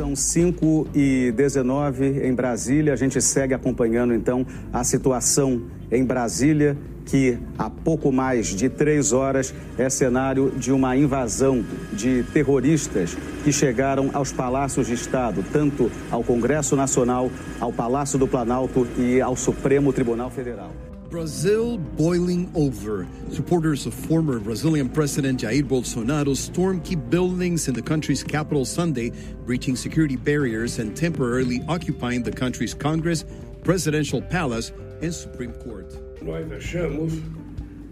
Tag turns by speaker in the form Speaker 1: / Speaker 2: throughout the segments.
Speaker 1: São 5 e 19 em Brasília. A gente segue acompanhando então a situação em Brasília, que há pouco mais de três horas é cenário de uma invasão de terroristas que chegaram aos palácios de Estado, tanto ao Congresso Nacional, ao Palácio do Planalto e ao Supremo Tribunal Federal.
Speaker 2: Brazil boiling over. Supporters of former Brazilian President Jair Bolsonaro stormed key buildings in the country's capital Sunday, breaching security barriers and temporarily occupying the country's Congress, presidential palace, and Supreme Court.
Speaker 3: Nós achamos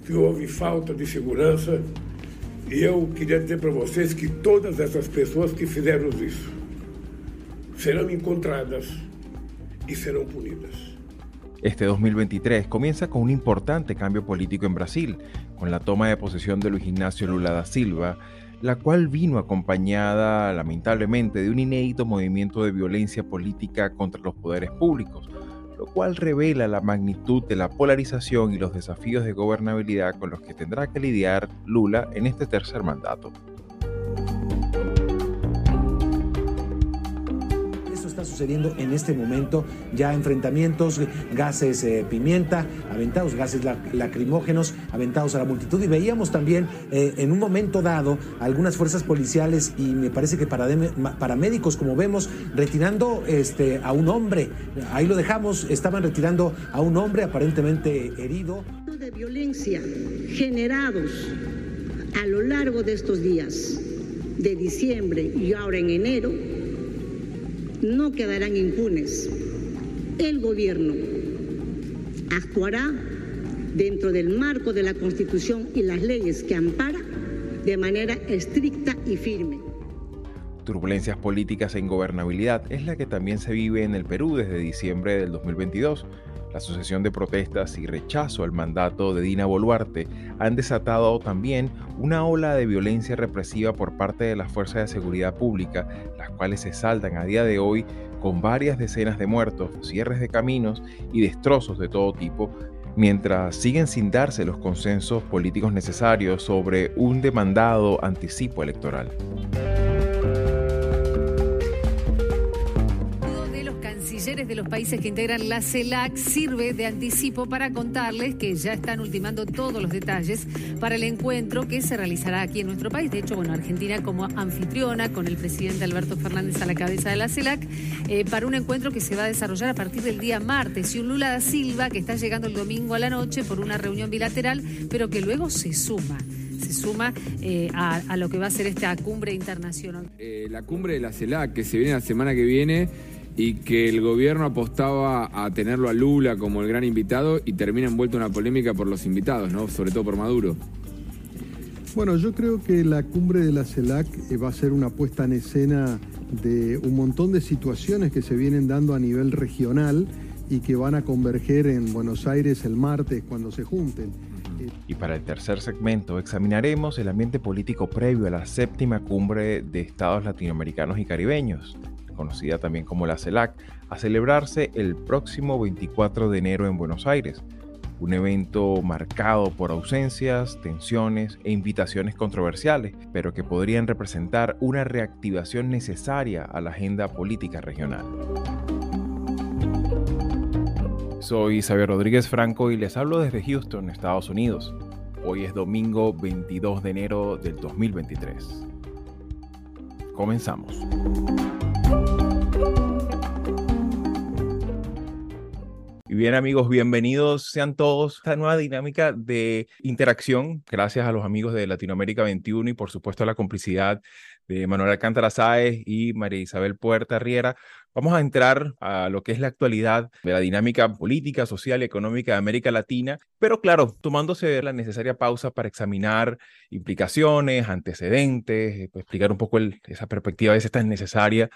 Speaker 3: que houve falta de segurança e eu queria dizer para vocês que todas essas pessoas que fizeram isso serão encontradas e serão punidas.
Speaker 4: Este 2023 comienza con un importante cambio político en Brasil, con la toma de posesión de Luis Ignacio Lula da Silva, la cual vino acompañada lamentablemente de un inédito movimiento de violencia política contra los poderes públicos, lo cual revela la magnitud de la polarización y los desafíos de gobernabilidad con los que tendrá que lidiar Lula en este tercer mandato.
Speaker 5: Está sucediendo en este momento, ya enfrentamientos, gases eh, pimienta, aventados, gases lacrimógenos, aventados a la multitud. Y veíamos también eh, en un momento dado algunas fuerzas policiales y me parece que paramédicos, como vemos, retirando este, a un hombre. Ahí lo dejamos, estaban retirando a un hombre aparentemente herido.
Speaker 6: De violencia generados a lo largo de estos días de diciembre y ahora en enero no quedarán impunes. El gobierno actuará dentro del marco de la Constitución y las leyes que ampara de manera estricta y firme.
Speaker 4: Turbulencias políticas e ingobernabilidad es la que también se vive en el Perú desde diciembre del 2022 la sucesión de protestas y rechazo al mandato de Dina Boluarte han desatado también una ola de violencia represiva por parte de las fuerzas de seguridad pública, las cuales se saldan a día de hoy con varias decenas de muertos, cierres de caminos y destrozos de todo tipo, mientras siguen sin darse los consensos políticos necesarios sobre un demandado anticipo electoral.
Speaker 7: De los países que integran la CELAC sirve de anticipo para contarles que ya están ultimando todos los detalles para el encuentro que se realizará aquí en nuestro país. De hecho, bueno, Argentina como anfitriona con el presidente Alberto Fernández a la cabeza de la CELAC eh, para un encuentro que se va a desarrollar a partir del día martes y un Lula da Silva que está llegando el domingo a la noche por una reunión bilateral, pero que luego se suma se suma eh, a, lo que va a ser esta cumbre internacional.
Speaker 8: Eh, la cumbre de la CELAC que se viene la semana que viene y que el gobierno apostaba a tenerlo a Lula como el gran invitado y termina envuelto en una polémica por los invitados, ¿no? Sobre todo por Maduro.
Speaker 9: Bueno, yo creo que la cumbre de la CELAC eh, va a ser una puesta en escena de un montón de situaciones que se vienen dando a nivel regional y que van a converger en Buenos Aires el martes cuando se junten.
Speaker 4: Y para el tercer segmento examinaremos el ambiente político previo a la séptima cumbre de estados latinoamericanos y caribeños, conocida también como la CELAC, a celebrarse el próximo 24 de enero en Buenos Aires. Un evento marcado por ausencias, tensiones e invitaciones controversiales, pero que podrían representar una reactivación necesaria a la agenda política regional. Soy Xavier Rodríguez Franco y les hablo desde Houston, Estados Unidos. Hoy es domingo 22 de enero del 2023. Comenzamos. Y bien amigos, bienvenidos sean todos a esta nueva dinámica de interacción, gracias a los amigos de Latinoamérica 21 y por supuesto a la complicidad Manuel Alcántara Sáez y María Isabel Puerta Riera. Vamos a entrar a lo que es la actualidad de la dinámica política, social y económica de América Latina, pero claro, tomándose la necesaria pausa para examinar implicaciones, antecedentes, pues, explicar un poco esa perspectiva a veces tan necesaria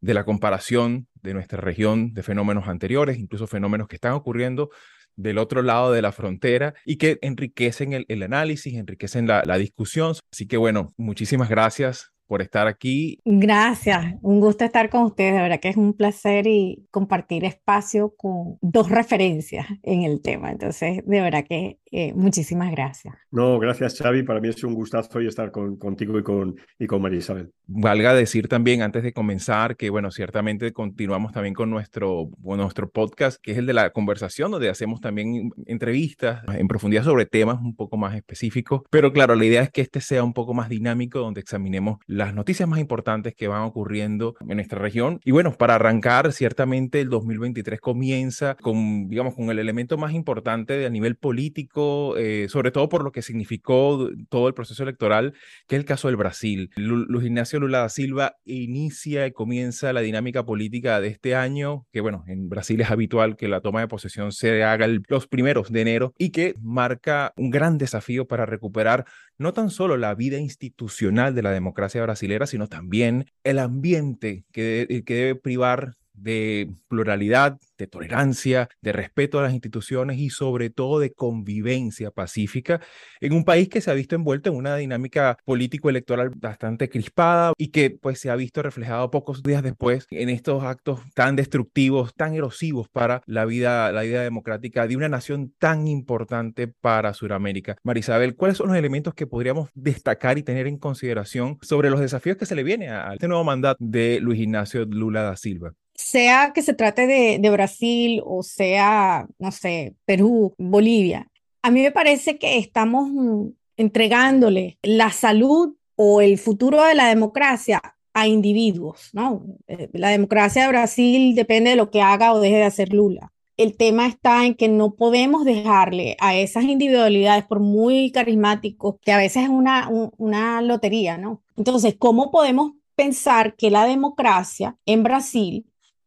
Speaker 4: de la comparación de nuestra región de fenómenos anteriores, incluso fenómenos que están ocurriendo del otro lado de la frontera y que enriquecen el, análisis, enriquecen la, la discusión. Así que bueno, muchísimas gracias por estar aquí.
Speaker 10: Gracias, un gusto estar con ustedes, de verdad que es un placer y compartir espacio con dos referencias en el tema, entonces de verdad que eh, muchísimas gracias.
Speaker 11: No, gracias Xavi, para mí es un gustazo hoy estar con, contigo y con, y con María Isabel.
Speaker 4: Valga decir también antes de comenzar que bueno, ciertamente continuamos también con nuestro, nuestro podcast, que es el de la conversación, donde hacemos también entrevistas en profundidad sobre temas un poco más específicos, pero claro, la idea es que este sea un poco más dinámico, donde examinemos las noticias más importantes que van ocurriendo en nuestra región. Y bueno, para arrancar, ciertamente el 2023 comienza con, digamos, con el elemento más importante de a nivel político, eh, sobre todo por lo que significó todo el proceso electoral, que es el caso del Brasil. Luis Ignacio Lula da Silva inicia y comienza la dinámica política de este año, que bueno, en Brasil es habitual que la toma de posesión se haga los primeros de enero y que marca un gran desafío para recuperar no tan solo la vida institucional de la democracia brasilera, sino también el ambiente que, que debe privar de pluralidad, de tolerancia, de respeto a las instituciones y sobre todo de convivencia pacífica en un país que se ha visto envuelto en una dinámica político-electoral bastante crispada y que pues se ha visto reflejado pocos días después en estos actos tan destructivos, tan erosivos para la vida, la vida democrática de una nación tan importante para Sudamérica. Marisabel, ¿cuáles son los elementos que podríamos destacar y tener en consideración sobre los desafíos que se le viene a este nuevo mandato de Luis Ignacio Lula da Silva?
Speaker 10: Sea que se trate de, Brasil o sea, no sé, Perú, Bolivia, a mí me parece que estamos mm, entregándole la salud o el futuro de la democracia a individuos, ¿no? Eh, la democracia de Brasil depende de lo que haga o deje de hacer Lula. El tema está en que no podemos dejarle a esas individualidades, por muy carismáticos, que a veces es una, una lotería, ¿no? Entonces, ¿cómo podemos pensar que la democracia en Brasil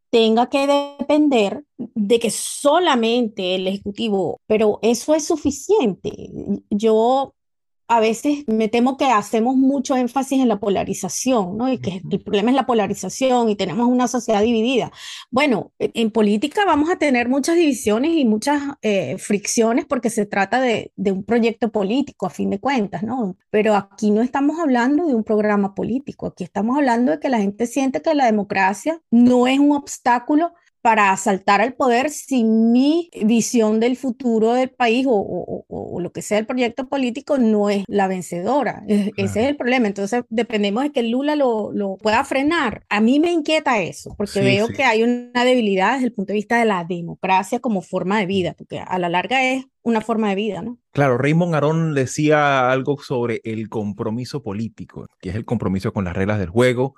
Speaker 10: tenga que depender de que solamente el Ejecutivo, pero eso es suficiente. Yo a veces me temo que hacemos mucho énfasis en la polarización, ¿no? Y que el problema es la polarización y tenemos una sociedad dividida. Bueno, e, en política vamos a tener muchas divisiones y muchas eh, fricciones porque se trata de, de, un proyecto político, a fin de cuentas, ¿no? Pero aquí no estamos hablando de un programa político, aquí estamos hablando de que la gente siente que la democracia no es un obstáculo para asaltar al poder si mi visión del futuro del país o, lo que sea el proyecto político no es la vencedora. Ese es el problema. Entonces dependemos de que Lula lo, lo pueda frenar. A mí me inquieta eso, porque veo que hay una debilidad desde el punto de vista de la democracia como forma de vida, porque a la larga es una forma de vida, ¿no?
Speaker 4: Claro, Raymond Arón decía algo sobre el compromiso político, que es el compromiso con las reglas del juego,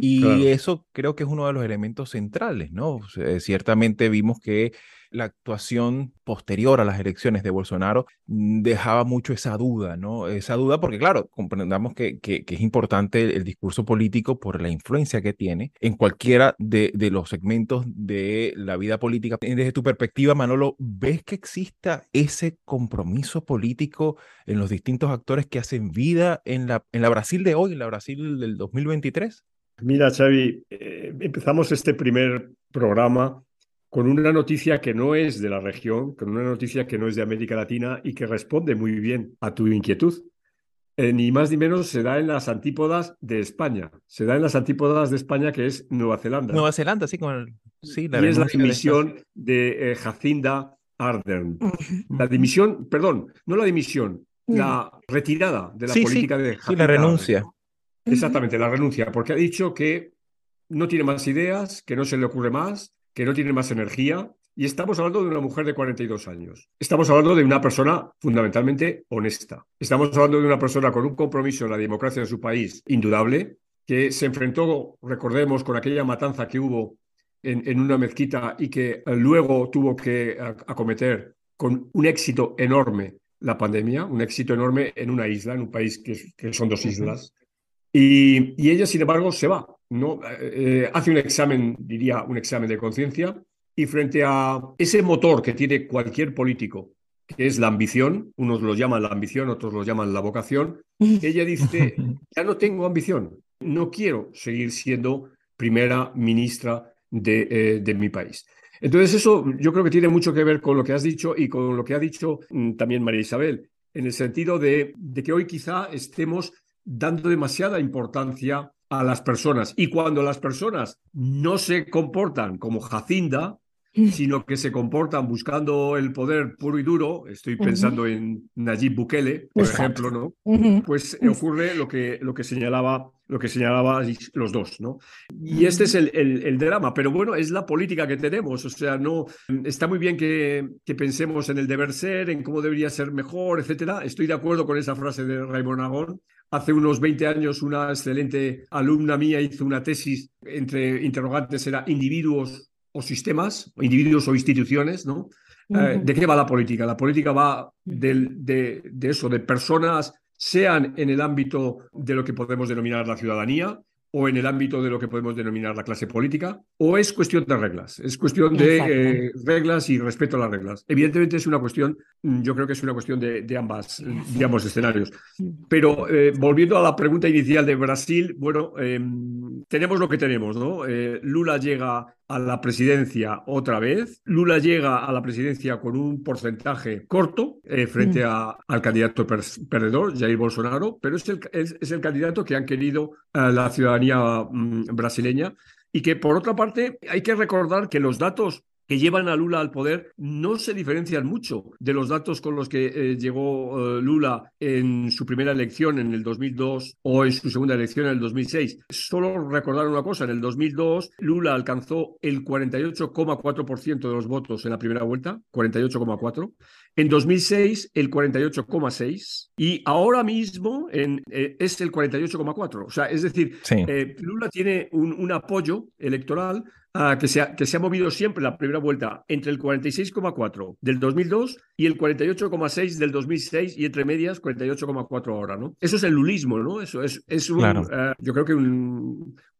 Speaker 4: y eso creo que es uno de los elementos centrales, ¿no? ciertamente vimos que la actuación posterior a las elecciones de Bolsonaro mm, dejaba mucho esa duda, ¿no? Esa duda porque, claro, comprendamos que, que, es importante el, discurso político por la influencia que tiene en cualquiera de, de, los segmentos de la vida política. Desde tu perspectiva, Manolo, ¿ves que exista ese compromiso político en los distintos actores que hacen vida en la, en la Brasil de hoy, en la Brasil del 2023?
Speaker 11: Mira, Xavi, eh, empezamos este primer programa con una noticia que no es de la región, con una noticia que no es de América Latina y que responde muy bien a tu inquietud. Eh, ni más ni menos se da en las antípodas de España. Se da en las antípodas de España, que es Nueva Zelanda.
Speaker 4: Nueva Zelanda, sí, con
Speaker 11: sí, la y es la dimisión de, eh, Jacinda Ardern. La dimisión, perdón, no la dimisión, la retirada de la política de Jacinda.
Speaker 4: Sí, la renuncia.
Speaker 11: Exactamente, la renuncia, porque ha dicho que no tiene más ideas, que no se le ocurre más, que no tiene más energía. Y estamos hablando de una mujer de 42 años. Estamos hablando de una persona fundamentalmente honesta. Estamos hablando de una persona con un compromiso en la democracia de su país indudable, que se enfrentó, recordemos, con aquella matanza que hubo en, una mezquita y que luego tuvo que acometer con un éxito enorme la pandemia, un éxito enorme en una isla, en un país que, son dos islas. Y, y, ella, sin embargo, se va. ¿No? Eh, hace un examen, diría, un examen de conciencia y frente a ese motor que tiene cualquier político, que es la ambición, unos lo llaman la ambición, otros lo llaman la vocación, ella dice, ya no tengo ambición, no quiero seguir siendo primera ministra de, eh, de mi país. Entonces eso yo creo que tiene mucho que ver con lo que has dicho y con lo que ha dicho mm, también María Isabel, en el sentido de, de que hoy quizá estemos dando demasiada importancia a las personas. Y cuando las personas no se comportan como Jacinda, sino que se comportan buscando el poder puro y duro, estoy pensando en Nayib Bukele, por ejemplo, ¿no? Pues ocurre lo que, lo que señalaba lo que señalaba los dos, ¿no? Y este es el, el, drama, pero bueno, es la política que tenemos, o sea, no, está muy bien que, que, pensemos en el deber ser, en cómo debería ser mejor, etcétera. Estoy de acuerdo con esa frase de Raymond Agón. Hace unos 20 años una excelente alumna mía hizo una tesis entre interrogantes, era individuos o sistemas, individuos o instituciones, ¿no? Eh, ¿De qué va la política? La política va del, de, de, eso, de personas, sean en el ámbito de lo que podemos denominar la ciudadanía o en el ámbito de lo que podemos denominar la clase política, o es cuestión de reglas, es cuestión de eh, reglas y respeto a las reglas. Evidentemente es una cuestión, mm, yo creo que es una cuestión de, de ambas, de ambos escenarios. Pero eh, volviendo a la pregunta inicial de Brasil, bueno, em, tenemos lo que tenemos, ¿no? Lula llega a la presidencia otra vez. Lula llega a la presidencia con un porcentaje corto eh, frente a, al candidato perdedor, Jair Bolsonaro, pero es el, es, el candidato que han querido eh, la ciudadanía mm, brasileña y que por otra parte hay que recordar que los datos que llevan a Lula al poder no se diferencian mucho de los datos con los que eh, llegó eh, Lula en su primera elección en el 2002 o en su segunda elección en el 2006. Solo recordar una cosa, en el 2002 Lula alcanzó el 48,4% de los votos en la primera vuelta, 48,4%. En 2006 el 48,6% y ahora mismo en, eh, es el 48,4%. O sea, es decir, Lula tiene un, un apoyo electoral Ah, que, se ha, que se ha movido siempre la primera vuelta entre el 46,4 del 2002 y el 48,6 del 2006 y entre medias 48,4 ahora, ¿no? Eso es el lulismo, ¿no? Eso es, es un, eh, yo creo que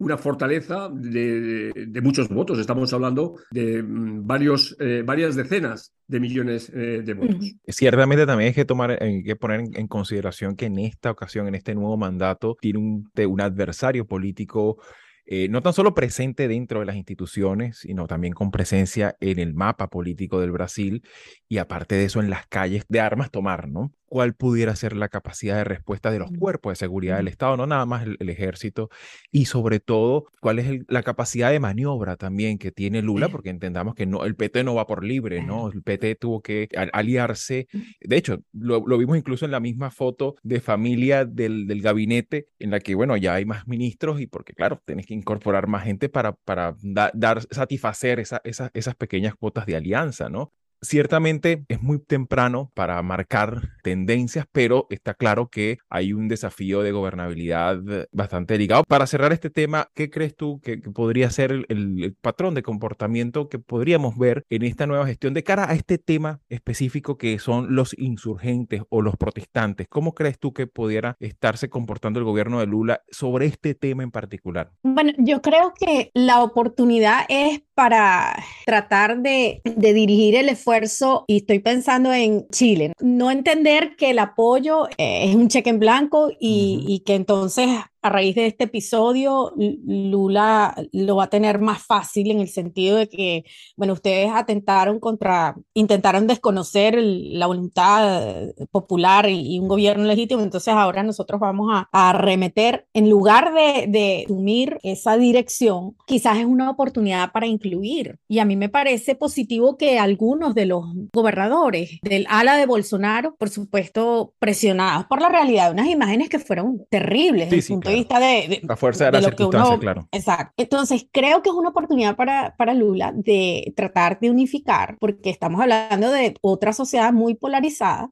Speaker 11: una fortaleza de, de, muchos votos. Estamos hablando de mm, varios, eh, varias decenas de millones eh, de votos.
Speaker 4: Ciertamente también hay que, tomar, hay que poner en, consideración que en esta ocasión, en este nuevo mandato, tiene un, un adversario político eh, no tan solo presente dentro de las instituciones, sino también con presencia en el mapa político del Brasil y aparte de eso en las calles de armas tomar, ¿no? Cuál pudiera ser la capacidad de respuesta de los cuerpos de seguridad del Estado, no nada más el, ejército, y sobre todo cuál es la capacidad de maniobra también que tiene Lula, porque entendamos que no, el PT no va por libre, ¿no? El PT tuvo que aliarse. De hecho, lo, vimos incluso en la misma foto de familia del, del, gabinete, en la que, bueno, ya hay más ministros y porque, claro, tienes que incorporar más gente para, para dar, satisfacer esa, esas pequeñas cuotas de alianza, ¿no? Ciertamente es muy temprano para marcar tendencias, pero está claro que hay un desafío de gobernabilidad bastante delicado. Para cerrar este tema, ¿qué crees tú que, podría ser el, patrón de comportamiento que podríamos ver en esta nueva gestión de cara a este tema específico que son los insurgentes o los protestantes? ¿Cómo crees tú que pudiera estarse comportando el gobierno de Lula sobre este tema en particular?
Speaker 10: Bueno, yo creo que la oportunidad es para tratar de, de dirigir el esfuerzo y estoy pensando en Chile. No entender que el apoyo eh, es un cheque en blanco y, y que entonces a raíz de este episodio, Lula lo va a tener más fácil en el sentido de que, bueno, ustedes atentaron contra, intentaron desconocer la voluntad popular y, un gobierno legítimo, entonces ahora nosotros vamos a, a remeter, en lugar de, de asumir esa dirección, quizás es una oportunidad para incluir. Y a mí me parece positivo que algunos de los gobernadores del ala de Bolsonaro, por supuesto, presionados por la realidad de unas imágenes que fueron terribles. Sí, vista de,
Speaker 4: la fuerza de, la circunstancia, claro.
Speaker 10: Exacto. Entonces, creo que es una oportunidad para, para Lula de tratar de unificar, porque estamos hablando de otra sociedad muy polarizada,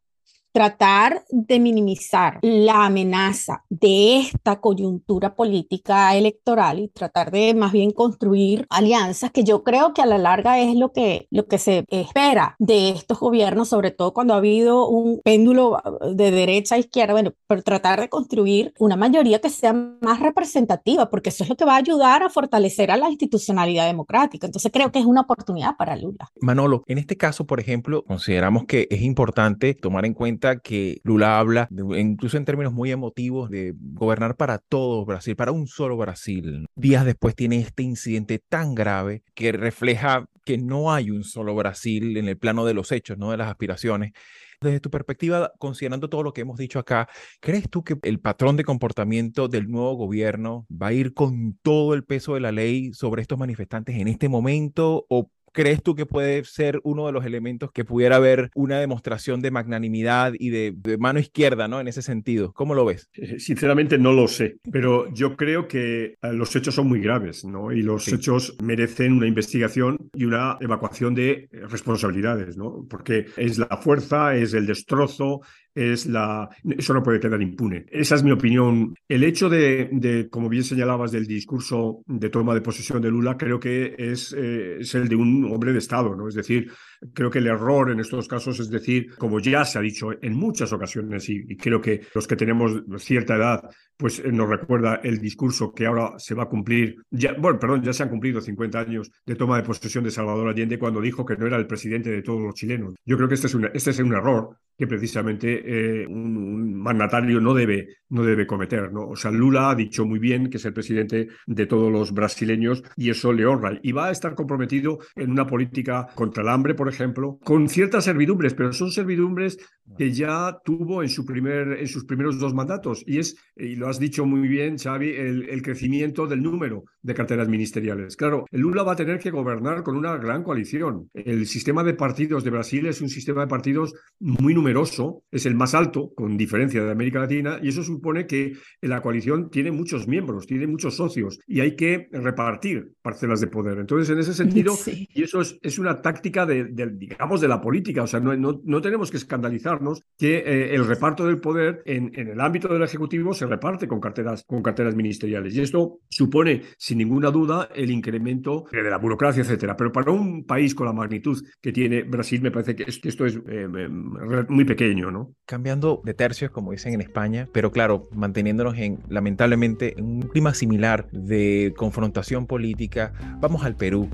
Speaker 10: tratar de minimizar la amenaza de esta coyuntura política electoral y tratar de más bien construir alianzas que yo creo que a la larga es lo que, lo que se espera de estos gobiernos, sobre todo cuando ha habido un péndulo de derecha a izquierda, bueno, pero tratar de construir una mayoría que sea más representativa, porque eso es lo que va a ayudar a fortalecer a la institucionalidad democrática. Entonces creo que es una oportunidad para Lula.
Speaker 4: Manolo, en este caso, por ejemplo, consideramos que es importante tomar en cuenta que Lula habla, incluso en términos muy emotivos, de gobernar para todo Brasil, para un solo Brasil. Días después tiene este incidente tan grave que refleja que no hay un solo Brasil en el plano de los hechos, no de las aspiraciones. Desde tu perspectiva, considerando todo lo que hemos dicho acá, ¿crees tú que el patrón de comportamiento del nuevo gobierno va a ir con todo el peso de la ley sobre estos manifestantes en este momento o ¿Crees tú que puede ser uno de los elementos que pudiera haber una demostración de magnanimidad y de, mano izquierda, ¿no? En ese sentido. ¿Cómo lo ves?
Speaker 11: Eh, sinceramente no lo sé, pero yo creo que eh, los hechos son muy graves, ¿no? Y los hechos merecen una investigación y una evacuación de responsabilidades, ¿no? Porque es la fuerza, es el destrozo, es la... Eso no puede quedar impune. Esa es mi opinión. El hecho de, como bien señalabas, del discurso de toma de posesión de Lula, creo que es, eh, es el de un hombre de Estado, ¿no? Es decir, creo que el error en estos casos es decir, como ya se ha dicho en muchas ocasiones, y, creo que los que tenemos cierta edad, pues eh, nos recuerda el discurso que ahora se va a cumplir, ya, bueno, perdón, ya se han cumplido 50 años de toma de posesión de Salvador Allende cuando dijo que no era el presidente de todos los chilenos. Yo creo que este es un, este es un error que precisamente eh, un, mandatario no debe, no debe cometer. ¿no? O sea, Lula ha dicho muy bien que es el presidente de todos los brasileños y eso le honra. Y va a estar comprometido en una política contra el hambre, por ejemplo, con ciertas servidumbres, pero son servidumbres que ya tuvo en, su primer, en sus primeros dos mandatos. Y es, y lo has dicho muy bien, Xavi, el, el crecimiento del número de carteras ministeriales. Claro, Lula va a tener que gobernar con una gran coalición. El sistema de partidos de Brasil es un sistema de partidos muy numeroso numeroso, es el más alto, con diferencia de América Latina, y eso supone que la coalición tiene muchos miembros, tiene muchos socios, y hay que repartir parcelas de poder. Entonces, en ese sentido, y eso es, es una táctica de, digamos, de la política, o sea, no, no, tenemos que escandalizarnos que eh, el reparto del poder en, en, el ámbito del Ejecutivo se reparte con carteras, con carteras ministeriales, y esto supone, sin ninguna duda, el incremento de la burocracia, etcétera. Pero para un país con la magnitud que tiene Brasil, me parece que, esto es eh, pequeño, ¿no?
Speaker 4: Cambiando de tercios, como dicen en España, pero claro, manteniéndonos en, lamentablemente, en un clima similar de confrontación política, vamos al Perú.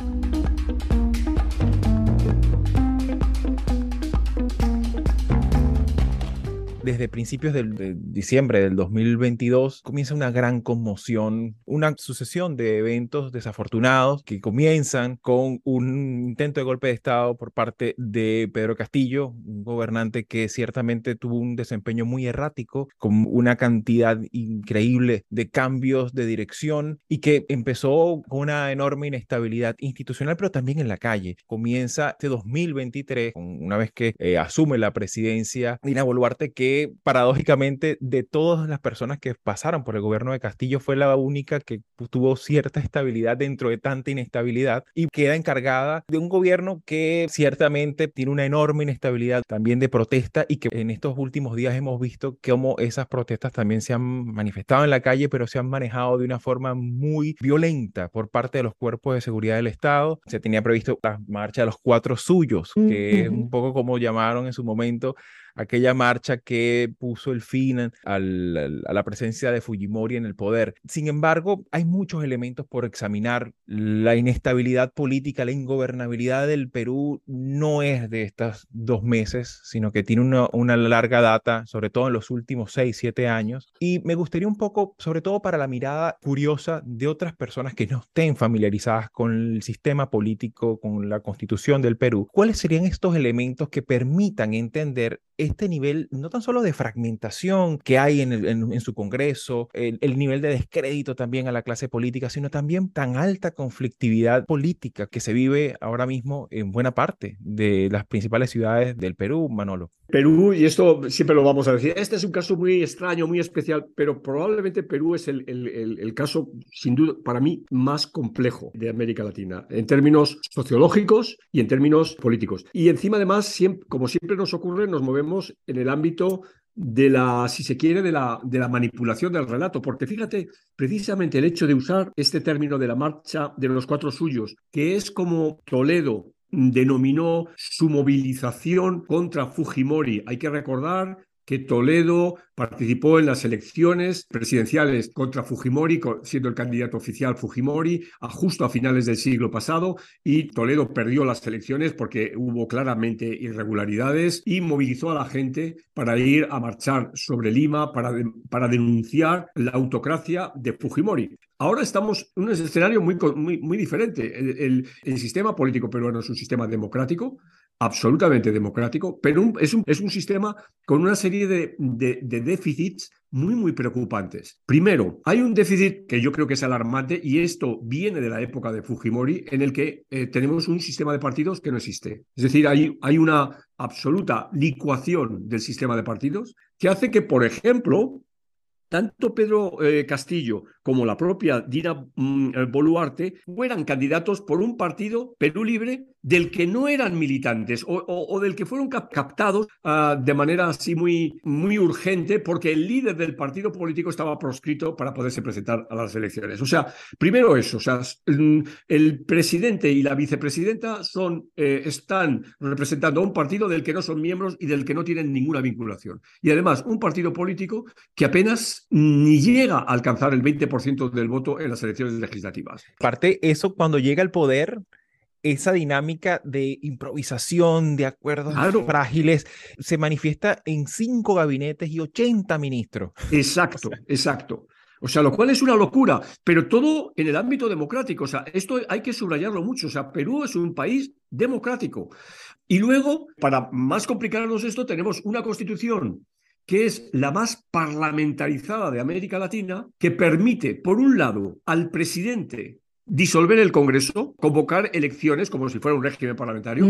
Speaker 4: Desde principios de diciembre del 2022 comienza una gran conmoción, una sucesión de eventos desafortunados que comienzan con un intento de golpe de Estado por parte de Pedro Castillo, un gobernante que ciertamente tuvo un desempeño muy errático, con una cantidad increíble de cambios de dirección y que empezó con una enorme inestabilidad institucional, pero también en la calle. Comienza este 2023, una vez que eh, asume la presidencia Dina Boluarte, que paradójicamente de todas las personas que pasaron por el gobierno de Castillo fue la única que tuvo cierta estabilidad dentro de tanta inestabilidad y queda encargada de un gobierno que ciertamente tiene una enorme inestabilidad también de protesta y que en estos últimos días hemos visto cómo esas protestas también se han manifestado en la calle, pero se han manejado de una forma muy violenta por parte de los cuerpos de seguridad del Estado. Se tenía previsto la marcha de los cuatro suyos, que es un poco como llamaron en su momento aquella marcha que puso el fin a la presencia de Fujimori en el poder. Sin embargo, hay muchos elementos por examinar. La inestabilidad política, la ingobernabilidad del Perú no es de estos dos meses, sino que tiene una, una larga data, sobre todo en los últimos seis, siete años. Y me gustaría un poco, sobre todo para la mirada curiosa de otras personas que no estén familiarizadas con el sistema político, con la constitución del Perú, ¿cuáles serían estos elementos que permitan entender este nivel, no tan solo de fragmentación que hay en, en, su Congreso, el, el, nivel de descrédito también a la clase política, sino también tan alta conflictividad política que se vive ahora mismo en buena parte de las principales ciudades del Perú, Manolo.
Speaker 11: Perú, y esto siempre lo vamos a decir, este es un caso muy extraño, muy especial, pero probablemente Perú es el, el, el caso, sin duda, para mí, más complejo de América Latina, en términos sociológicos y en términos políticos. Y encima, además, siempre, como siempre nos ocurre, nos movemos en el ámbito de la, si se quiere, de la, de la manipulación del relato, porque fíjate, precisamente el hecho de usar este término de la marcha de los cuatro suyos, que es como Toledo denominó su movilización contra Fujimori. Hay que recordar que Toledo participó en las elecciones presidenciales contra Fujimori, siendo el candidato oficial Fujimori, a justo a finales del siglo pasado, y Toledo perdió las elecciones porque hubo claramente irregularidades y movilizó a la gente para ir a marchar sobre Lima para, para denunciar la autocracia de Fujimori. Ahora estamos en un escenario muy, muy, muy diferente. El, el, sistema político peruano es un sistema democrático, absolutamente democrático, pero es, un, es, un, sistema con una serie de, de, déficits muy, muy preocupantes. Primero, hay un déficit que yo creo que es alarmante y esto viene de la época de Fujimori, en el que eh, tenemos un sistema de partidos que no existe. Es decir, hay, hay una absoluta licuación del sistema de partidos que hace que, por ejemplo, tanto Pedro eh, Castillo como la propia Dina mm, eh, Boluarte fueran candidatos por un partido Perú Libre del que no eran militantes o, del que fueron captados ah, de manera así muy, muy urgente porque el líder del partido político estaba proscrito para poderse presentar a las elecciones. O sea, primero eso, o sea, mm, el presidente y la vicepresidenta son, eh, están representando a un partido del que no son miembros y del que no tienen ninguna vinculación. Y además, un partido político que apenas ni llega a alcanzar el 20% del voto en las elecciones legislativas.
Speaker 4: Parte eso cuando llega al poder esa dinámica de improvisación, de acuerdos frágiles, se manifiesta en cinco gabinetes y 80 ministros.
Speaker 11: Exacto, exacto. O sea, lo cual es una locura, pero todo en el ámbito democrático. O sea, esto hay que subrayarlo mucho. O sea, Perú es un país democrático. Y luego, para más complicarnos esto, tenemos una constitución que es la más parlamentarizada de América Latina, que permite, por un lado, al presidente disolver el Congreso, convocar elecciones como si fuera un régimen parlamentario,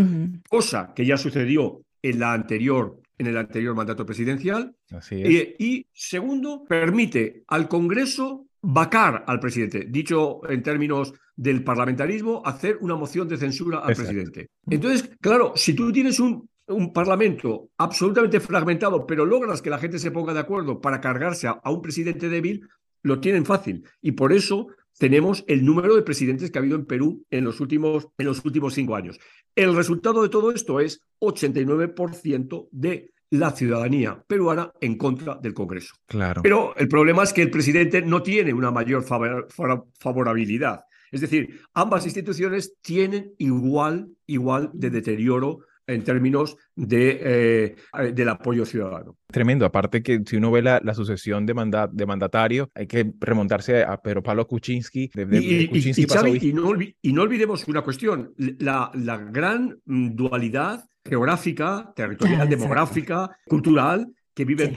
Speaker 11: cosa que ya sucedió en la anterior en el anterior mandato presidencial. y, segundo, permite al Congreso vacar al presidente. Dicho en términos del parlamentarismo, hacer una moción de censura al presidente. Entonces, claro, si tú tienes un, un, parlamento absolutamente fragmentado, pero logras que la gente se ponga de acuerdo para cargarse a un presidente débil, lo tienen fácil. Y por eso tenemos el número de presidentes que ha habido en Perú en los últimos, en los últimos cinco años. El resultado de todo esto es 89% de la ciudadanía peruana en contra del Congreso.
Speaker 4: Claro.
Speaker 11: Pero el problema es que el presidente no tiene una mayor favorabilidad. Es decir, ambas instituciones tienen igual, igual de deterioro en términos de, eh, del apoyo ciudadano.
Speaker 4: Tremendo, aparte que si uno ve la, la sucesión de, de mandatarios, hay que remontarse a Pedro Pablo Kuczynski.
Speaker 11: y, no, olvidemos una cuestión, la, la gran dualidad geográfica, territorial, demográfica, cultural que vive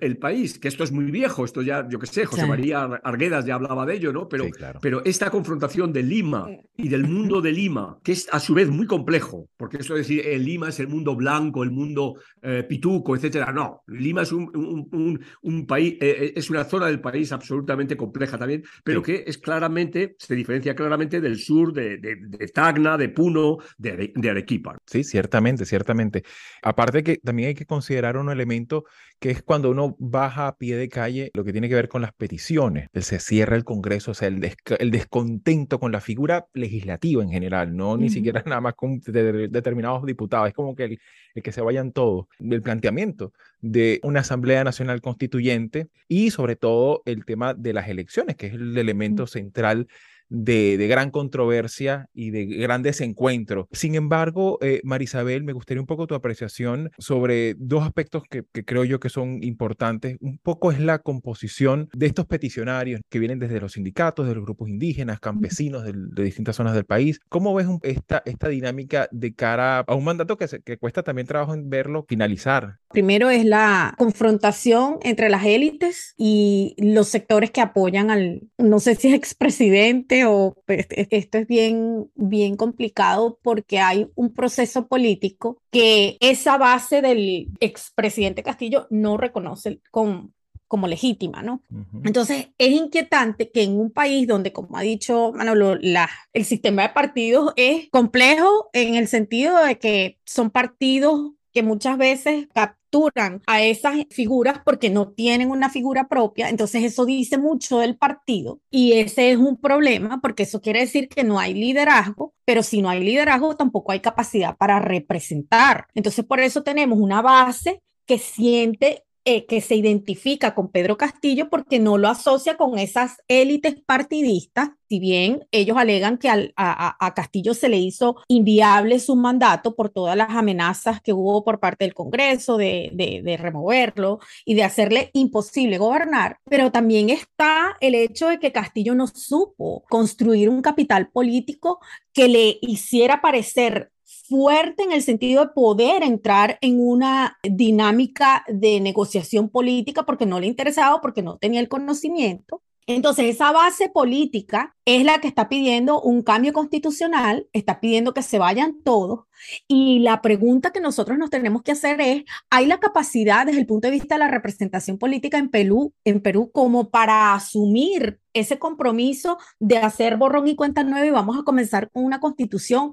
Speaker 11: el, país, que esto es muy viejo, esto ya, yo qué sé, José María Arguedas ya hablaba de ello, ¿no? Pero, pero esta confrontación de Lima y del mundo de Lima, que es a su vez muy complejo, porque eso de decir, el Lima es el mundo blanco, el mundo eh, pituco, etcétera, no, Lima es un, un, país, eh, eh, es una zona del país absolutamente compleja también, pero que es claramente, se diferencia claramente del sur de, de, Tacna, de Puno, de, de Arequipa.
Speaker 4: Sí, ciertamente, ciertamente. Aparte que también hay que considerar un elemento que es cuando uno baja a pie de calle lo que tiene que ver con las peticiones. Se cierra el Congreso, o sea, el, el descontento con la figura legislativa en general, no ni siquiera nada más con determinados diputados, es como que el, el que se vayan todos. El planteamiento de una Asamblea Nacional Constituyente y sobre todo el tema de las elecciones, que es el elemento central de, gran controversia y de gran desencuentro. Sin embargo, eh, Marisabel, me gustaría un poco tu apreciación sobre dos aspectos que, creo yo que son importantes. Un poco es la composición de estos peticionarios que vienen desde los sindicatos, de los grupos indígenas, campesinos de, distintas zonas del país. ¿Cómo ves esta, esta dinámica de cara a un mandato que, que cuesta también trabajo en verlo finalizar?
Speaker 10: Primero es la confrontación entre las élites y los sectores que apoyan al, no sé si es expresidente o pues, esto es bien, bien complicado porque hay un proceso político que esa base del expresidente Castillo no reconoce como, como legítima, ¿no? Entonces, es inquietante que en un país donde, como ha dicho Manolo, la, el sistema de partidos es complejo en el sentido de que son partidos que muchas veces capturan a esas figuras porque no tienen una figura propia, entonces eso dice mucho del partido y ese es un problema porque eso quiere decir que no hay liderazgo, pero si no hay liderazgo tampoco hay capacidad para representar. Entonces por eso tenemos una base que siente eh, que se identifica con Pedro Castillo porque no lo asocia con esas élites partidistas, si bien ellos alegan que a, Castillo se le hizo inviable su mandato por todas las amenazas que hubo por parte del Congreso de, de removerlo y de hacerle imposible gobernar, pero también está el hecho de que Castillo no supo construir un capital político que le hiciera parecer fuerte en el sentido de poder entrar en una dinámica de negociación política porque no le interesaba, porque no tenía el conocimiento. Entonces, esa base política es la que está pidiendo un cambio constitucional, está pidiendo que se vayan todos. Y la pregunta que nosotros nos tenemos que hacer es, ¿hay la capacidad desde el punto de vista de la representación política en Perú, en Perú como para asumir ese compromiso de hacer borrón y cuenta nueva y vamos a comenzar con una constitución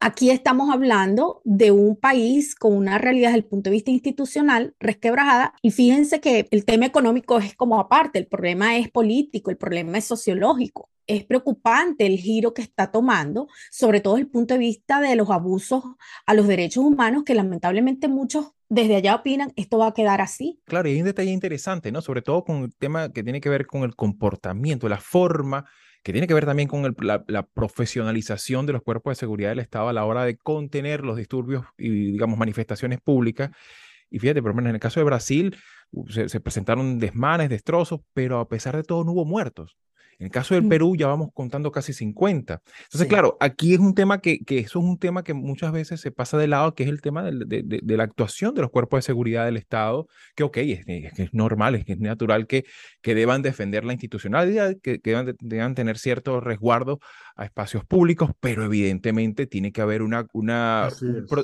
Speaker 10: Aquí estamos hablando de un país con una realidad desde el punto de vista institucional resquebrajada y fíjense que el tema económico es como aparte, el problema es político, el problema es sociológico. Es preocupante el giro que está tomando, sobre todo desde el punto de vista de los abusos a los derechos humanos que lamentablemente muchos desde allá opinan, esto va a quedar así.
Speaker 4: Claro, y hay un detalle interesante, ¿no? Sobre todo con el tema que tiene que ver con el comportamiento, la forma que tiene que ver también con la, profesionalización de los cuerpos de seguridad del Estado a la hora de contener los disturbios y, digamos, manifestaciones públicas. Y fíjate, por lo menos en el caso de Brasil, se, se presentaron desmanes, destrozos, pero a pesar de todo no hubo muertos. En el caso del mm. Perú ya vamos contando casi 50. Entonces, claro, aquí es un tema que, que, eso es un tema que muchas veces se pasa de lado, que es el tema de, de, la actuación de los cuerpos de seguridad del Estado, que ok, es, es, normal, es, es natural que, que deban defender la institucionalidad, que, que deban, deban, tener cierto resguardo a espacios públicos, pero evidentemente tiene que haber una, una,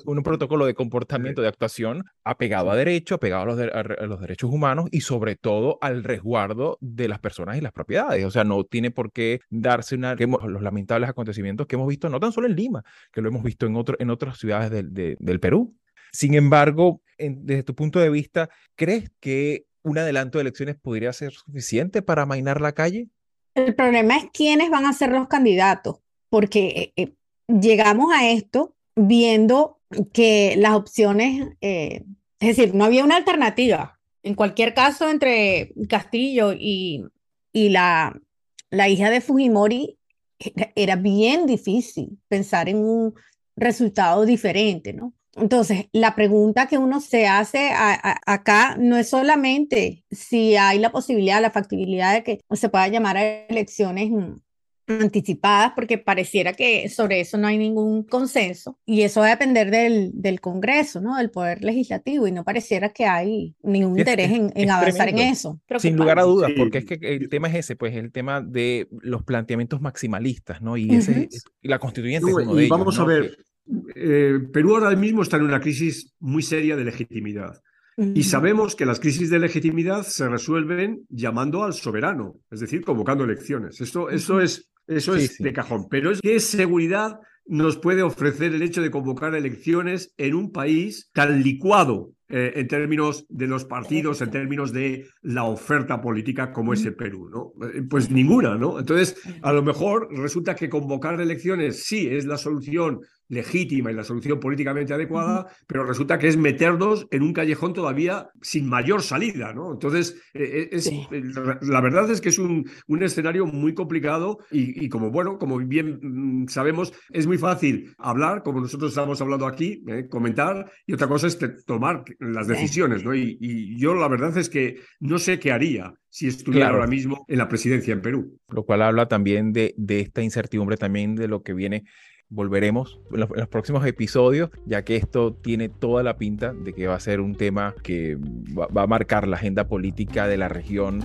Speaker 4: un, protocolo de comportamiento, de actuación apegado a derecho, apegado a los, a los derechos humanos y sobre todo al resguardo de las personas y las propiedades. O sea, no tiene por qué darse una, los lamentables acontecimientos que hemos visto no tan solo en Lima, que lo hemos visto en, otro, en otras ciudades del, del Perú. Sin embargo, desde tu punto de vista, ¿crees que un adelanto de elecciones podría ser suficiente para amainar la calle?
Speaker 10: El problema es quiénes van a ser los candidatos, porque eh, eh, llegamos a esto viendo que las opciones, eh, es decir, no había una alternativa. En cualquier caso, entre Castillo y, y la, la hija de Fujimori, era, bien difícil pensar en un resultado diferente, ¿no? Entonces, la pregunta que uno se hace acá no es solamente si hay la posibilidad, la factibilidad de que se pueda llamar a elecciones anticipadas porque pareciera que sobre eso no hay ningún consenso y eso va a depender del, del Congreso, ¿no? Del Poder Legislativo y no pareciera que hay ningún interés en, avanzar en eso.
Speaker 4: Sin lugar a dudas, porque es que el tema es ese, pues el tema de los planteamientos maximalistas, ¿no? Y, ese, la constituyente es uno de ellos.
Speaker 11: Vamos a ver, eh, Perú ahora mismo está en una crisis muy seria de legitimidad. Y sabemos que las crisis de legitimidad se resuelven llamando al soberano, es decir, convocando elecciones. Esto, eso es eso es de cajón. Pero es ¿qué seguridad nos puede ofrecer el hecho de convocar elecciones en un país tan licuado eh, en términos de los partidos, en términos de la oferta política como es el Perú, ¿no? Eh, pues ninguna, ¿no? Entonces, a lo mejor resulta que convocar elecciones sí es la solución legítima y la solución políticamente adecuada, pero resulta que es meternos en un callejón todavía sin mayor salida, ¿no? Entonces, eh, eh, es, eh, la verdad es que es un, un escenario muy complicado y, como, bueno, como bien mm, sabemos, es muy fácil hablar, como nosotros estamos hablando aquí, comentar, y otra cosa es tomar las decisiones, ¿no? Y, yo la verdad es que no sé qué haría si estuviera ahora mismo en la presidencia en Perú.
Speaker 4: Lo cual habla también de, de esta incertidumbre, también de lo que viene volveremos en los, próximos episodios, ya que esto tiene toda la pinta de que va a ser un tema que va, a marcar la agenda política de la región.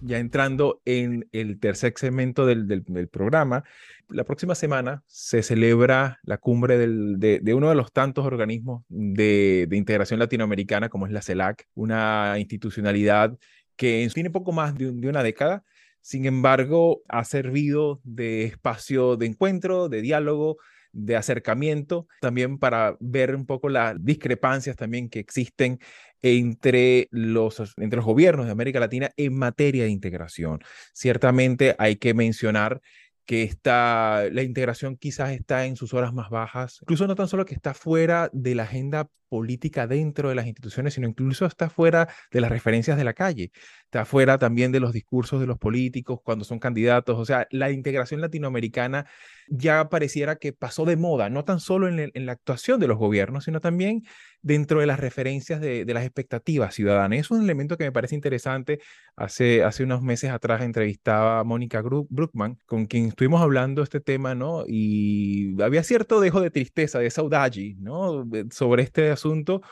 Speaker 4: Ya entrando en el tercer segmento del, programa, la próxima semana se celebra la cumbre de, de, uno de los tantos organismos de, integración latinoamericana como es la CELAC, una institucionalidad que tiene poco más de, una década, sin embargo, ha servido de espacio de encuentro, de diálogo, de acercamiento, también para ver un poco las discrepancias también que existen entre los, entre los gobiernos de América Latina en materia de integración. Ciertamente hay que mencionar que está, la integración quizás está en sus horas más bajas, incluso no tan solo que está fuera de la agenda política dentro de las instituciones, sino incluso está fuera de las referencias de la calle, está fuera también de los discursos de los políticos cuando son candidatos, o sea, la integración latinoamericana ya pareciera que pasó de moda, no tan solo en, la actuación de los gobiernos, sino también dentro de las referencias de, las expectativas ciudadanas. Es un elemento que me parece interesante. Hace, hace unos meses atrás entrevistaba a Mónica Bruckman, con quien estuvimos hablando este tema, ¿no? Y había cierto dejo de tristeza, de saudade, ¿no? Sobre este asunto,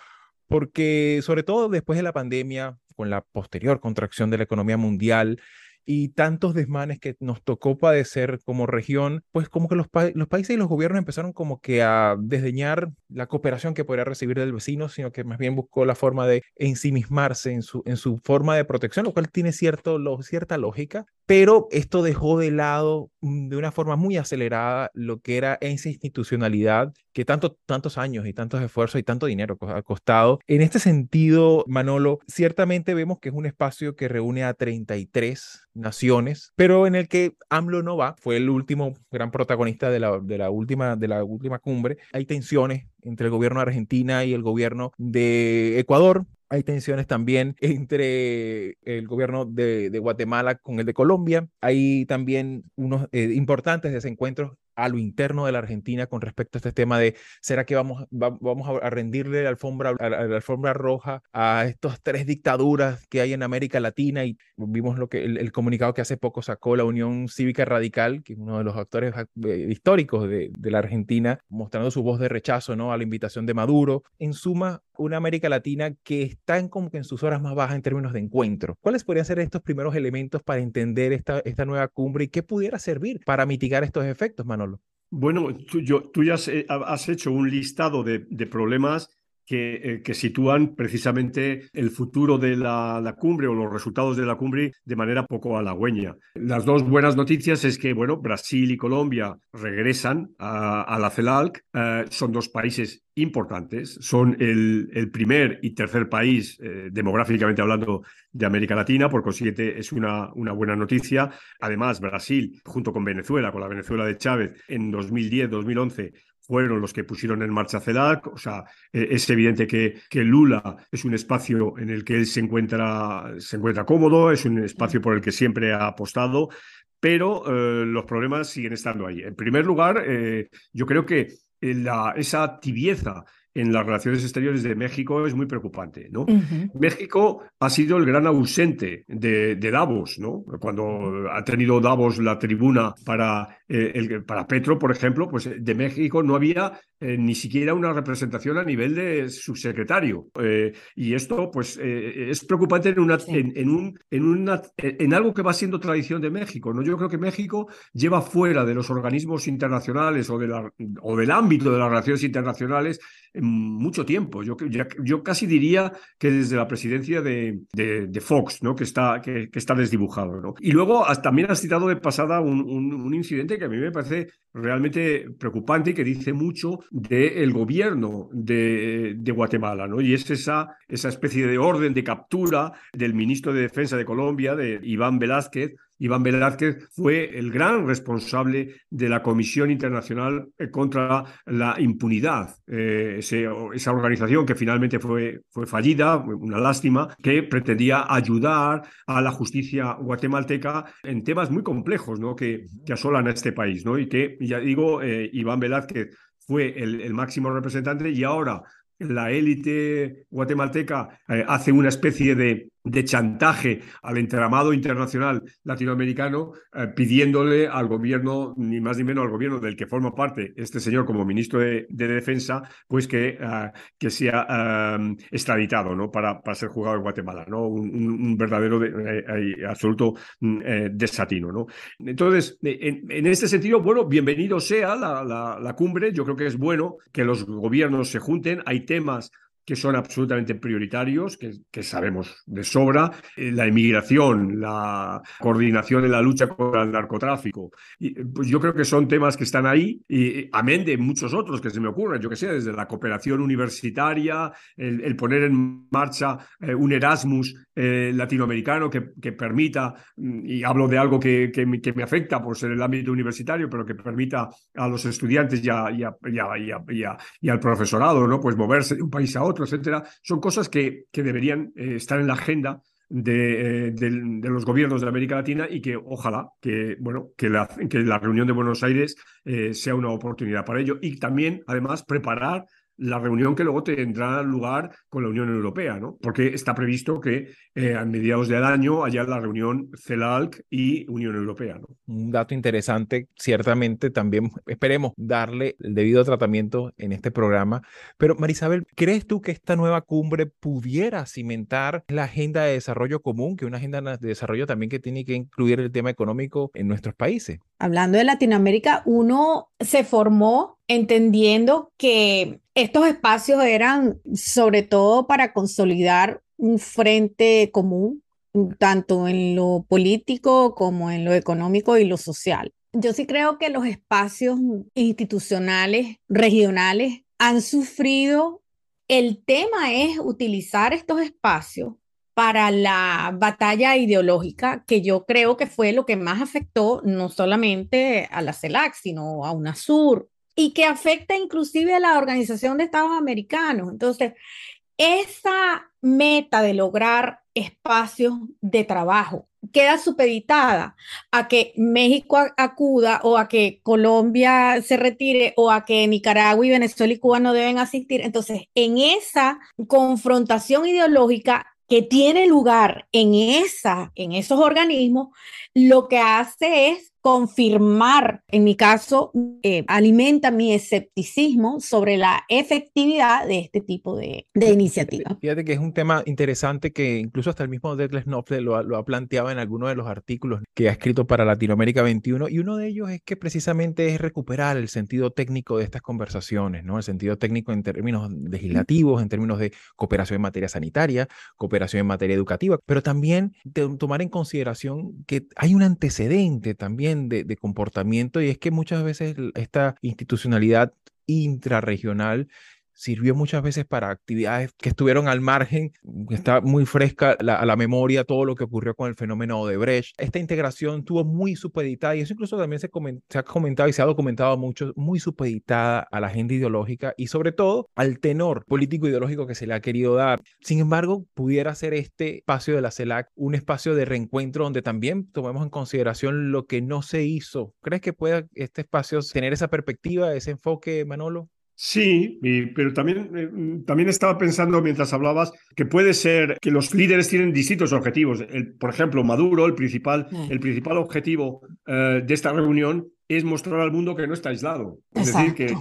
Speaker 4: porque sobre todo después de la pandemia, con la posterior contracción de la economía mundial, y tantos desmanes que nos tocó padecer como región, pues como que los, países y los gobiernos empezaron como que a desdeñar la cooperación que podría recibir del vecino, sino que más bien buscó la forma de ensimismarse en su, en su forma de protección, lo cual tiene cierto, cierta lógica, pero esto dejó de lado mm, de una forma muy acelerada lo que era esa institucionalidad que tanto, tantos años y tantos esfuerzos y tanto dinero ha costado. En este sentido, Manolo, ciertamente vemos que es un espacio que reúne a 33 naciones, pero en el que AMLO no va, fue el último gran protagonista de la, de la, última, de la última cumbre. Hay tensiones entre el gobierno de Argentina y el gobierno de Ecuador. Hay tensiones también entre el gobierno de, Guatemala con el de Colombia. Hay también unos eh, importantes desencuentros a lo interno de la Argentina con respecto a este tema de ¿será que vamos, vamos a rendirle la alfombra, a la, alfombra roja a estas tres dictaduras que hay en América Latina? Y vimos lo que el, comunicado que hace poco sacó la Unión Cívica Radical, que es uno de los actores eh, históricos de, de, la Argentina, mostrando su voz de rechazo ¿no? a la invitación de Maduro. En suma, una América Latina que está en, como que en sus horas más bajas en términos de encuentro. ¿Cuáles podrían ser estos primeros elementos para entender esta, esta nueva cumbre y qué pudiera servir para mitigar estos efectos, Manolo?
Speaker 11: Bueno, tú, yo, ya has, hecho un listado de problemas que, eh, que, sitúan precisamente el futuro de la, cumbre o los resultados de la cumbre de manera poco halagüeña. Las dos buenas noticias es que, bueno, Brasil y Colombia regresan a, la CELALC, eh, son dos países importantes, son el, primer y tercer país, eh, demográficamente hablando, de América Latina, por consiguiente es una buena noticia. Además, Brasil, junto con Venezuela, con la Venezuela de Chávez, en 2010-2011 fueron los que pusieron en marcha CELAC. O sea, e, es evidente que, que, Lula es un espacio en el que él se encuentra, se encuentra cómodo, es un espacio por el que siempre ha apostado, pero eh, los problemas siguen estando ahí. En primer lugar, eh, yo creo que la, esa tibieza en las relaciones exteriores de México es muy preocupante. ¿no? México ha sido el gran ausente de, Davos, ¿no? Cuando ha tenido Davos la tribuna para, eh, el, para Petro, por ejemplo, pues de México no había eh, ni siquiera una representación a nivel de subsecretario. Eh, y esto, pues, es preocupante en, una, en, un, en, una, en algo que va siendo tradición de México. ¿no? Yo creo que México lleva fuera de los organismos internacionales o, de la, o del ámbito de las relaciones internacionales mucho tiempo. Yo, yo casi diría que desde la presidencia de, de, Fox, ¿no? que, está, que, está desdibujado. ¿no? Y luego también has citado de pasada un, un, incidente que a mí me parece realmente preocupante y que dice mucho del gobierno de, de, Guatemala. ¿no? Y es esa, esa especie de orden de captura del ministro de Defensa de Colombia, de Iván Velázquez, Iván Velázquez fue el gran responsable de la Comisión Internacional eh, contra la Impunidad, eh, esa organización que finalmente fue, fue fallida, una lástima, que pretendía ayudar a la justicia guatemalteca en temas muy complejos ¿no? que, que asolan a este país. ¿no? Y que, ya digo, eh, Iván Velázquez fue el, máximo representante y ahora la élite guatemalteca hace una especie de de chantaje al entramado internacional latinoamericano, eh, pidiéndole al gobierno, ni más ni menos al gobierno del que forma parte este señor como ministro de, Defensa, pues que, eh, que sea eh, extraditado ¿no? para, para ser juzgado en Guatemala, ¿no? un, verdadero absoluto mm, desatino. ¿no? Entonces, en, este sentido, bueno, bienvenido sea la, la, la cumbre, yo creo que es bueno que los gobiernos se junten, hay temas que son absolutamente prioritarios, que, sabemos de sobra, eh, la inmigración, la coordinación en la lucha contra el narcotráfico. Y, pues yo creo que son temas que están ahí, y amén de muchos otros que se me ocurren, yo que sé, desde la cooperación universitaria, el, poner en marcha eh, un Erasmus eh, latinoamericano que, que, permita, mm, y hablo de algo que, que, me, que, afecta por ser el ámbito universitario, pero que permita a los estudiantes y, y, y, y al profesorado, ¿no? Pues moverse de un país a otro son cosas que, que deberían eh, estar en la agenda de, eh, de, los gobiernos de América Latina y que ojalá que, bueno, que, la, que la reunión de Buenos Aires eh, sea una oportunidad para ello. Y también, además, preparar la reunión que luego tendrá lugar con la Unión Europea, ¿no? Porque está previsto que eh, a mediados del año haya la reunión CELALC y Unión Europea, ¿no?
Speaker 4: Un dato interesante, ciertamente también esperemos darle el debido tratamiento en este programa. Pero Marisabel, ¿crees tú que esta nueva cumbre pudiera cimentar la agenda de desarrollo común, que una agenda de desarrollo también que tiene que incluir el tema económico en nuestros países?
Speaker 10: Hablando de Latinoamérica, uno se formó entendiendo que estos espacios eran sobre todo para consolidar un frente común, tanto en lo político como en lo económico y lo social. Yo sí creo que los espacios institucionales, regionales, han sufrido. El tema es utilizar estos espacios para la batalla ideológica, que yo creo que fue lo que más afectó no solamente a la CELAC, sino a UNASUR, y que afecta inclusive a la Organización de Estados Americanos. Entonces, esa meta de lograr espacios de trabajo queda supeditada a que México acuda o a que Colombia se retire o a que Nicaragua y Venezuela y Cuba no deben asistir. Entonces, en esa confrontación ideológica que tiene lugar en, esa, en esos organismos, lo que hace es confirmar, en mi caso, eh, alimenta mi escepticismo sobre la efectividad de este tipo de, de iniciativas.
Speaker 4: Fíjate que es un tema interesante que incluso hasta el mismo Detlef Knopfler lo, ha planteado en alguno de los artículos que ha escrito para Latinoamérica 21 y uno de ellos es que precisamente es recuperar el sentido técnico de estas conversaciones, ¿no? El sentido técnico en términos legislativos, en términos de cooperación en materia sanitaria, cooperación en materia educativa, pero también tomar en consideración que hay un antecedente también de, comportamiento y es que muchas veces esta institucionalidad intrarregional sirvió muchas veces para actividades que estuvieron al margen, está muy fresca a la memoria todo lo que ocurrió con el fenómeno de Brecht. Esta integración estuvo muy supeditada y eso incluso también se, ha comentado y se ha documentado mucho, muy supeditada a la agenda ideológica y sobre todo al tenor político ideológico que se le ha querido dar. Sin embargo, pudiera ser este espacio de la CELAC un espacio de reencuentro donde también tomemos en consideración lo que no se hizo. ¿Crees que pueda este espacio tener esa perspectiva, ese enfoque, Manolo?
Speaker 11: Sí, pero también, eh, también estaba pensando mientras hablabas que puede ser que los líderes tienen distintos objetivos. por ejemplo, Maduro, el principal, mm. el principal objetivo eh, de esta reunión es mostrar al mundo que no está aislado. Es decir, que,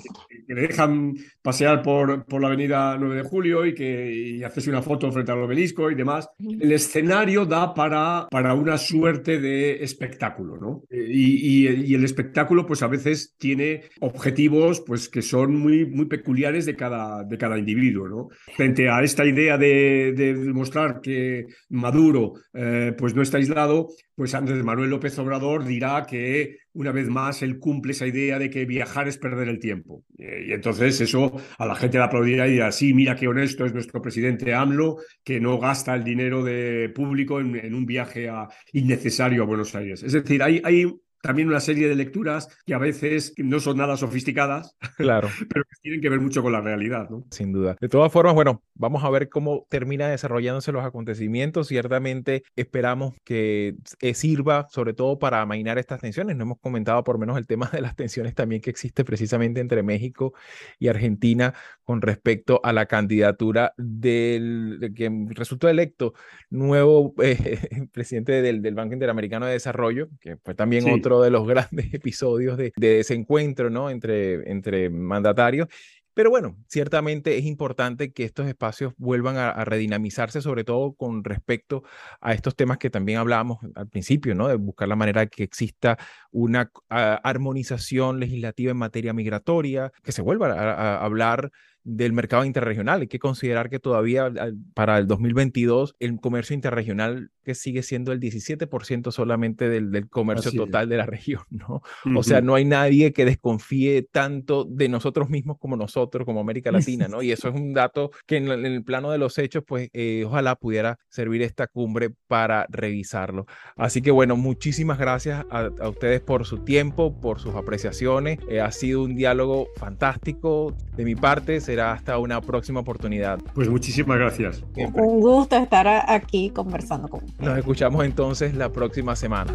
Speaker 11: le dejan pasear por, por la avenida 9 de julio y que y hacerse una foto frente al obelisco y demás. El escenario da para, para una suerte de espectáculo, ¿no? Y, y, el espectáculo, pues a veces tiene objetivos pues, que son muy, muy peculiares de cada, de cada individuo, ¿no? Frente a esta idea de, de demostrar que Maduro eh, pues no está aislado, pues Andrés Manuel López Obrador dirá que una vez más él cumple esa idea de que viajar es perder el tiempo. Eh, y entonces eso a la gente le aplaudirá y dirá, sí, mira qué honesto es nuestro presidente AMLO, que no gasta el dinero de público en, un viaje innecesario a Buenos Aires. Es decir, hay, hay también una serie de lecturas que a veces no son nada sofisticadas,
Speaker 4: claro.
Speaker 11: pero que tienen que ver mucho con la realidad. ¿no?
Speaker 4: Sin duda. De todas formas, bueno, vamos a ver cómo termina desarrollándose los acontecimientos. Ciertamente esperamos que eh, sirva sobre todo para amainar estas tensiones. No hemos comentado por menos el tema de las tensiones también que existe precisamente entre México y Argentina con respecto a la candidatura del de que resultó electo nuevo eh, presidente del, del, Banco Interamericano de Desarrollo, que fue también otro de los grandes episodios de, desencuentro ¿no? entre, entre mandatarios. Pero bueno, ciertamente es importante que estos espacios vuelvan a, redinamizarse, sobre todo con respecto a estos temas que también hablábamos al principio, ¿no? De buscar la manera de que exista una armonización legislativa en materia migratoria, que se vuelva a, hablar del mercado interregional. Hay que considerar que todavía para el 2022 el comercio interregional que sigue siendo el 17% solamente del, del comercio total de la región, ¿no? O sea, no hay nadie que desconfíe tanto de nosotros mismos como nosotros, como América Latina, ¿no? Y eso es un dato que en, el plano de los hechos, pues eh, ojalá pudiera servir esta cumbre para revisarlo. Así que bueno, muchísimas gracias a, ustedes por su tiempo, por sus apreciaciones. Eh, ha sido un diálogo fantástico. De mi parte, será hasta una próxima oportunidad.
Speaker 11: Pues muchísimas gracias.
Speaker 10: Un gusto estar aquí conversando con ustedes.
Speaker 4: Nos escuchamos entonces la próxima semana.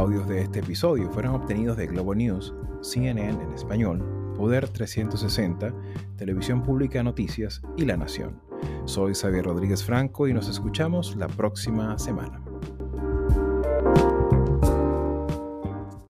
Speaker 4: Audios de este episodio fueron obtenidos de Globo News, CNN en español, Poder 360, Televisión Pública Noticias y La Nación. Soy Xavier Rodríguez Franco y nos escuchamos la próxima semana.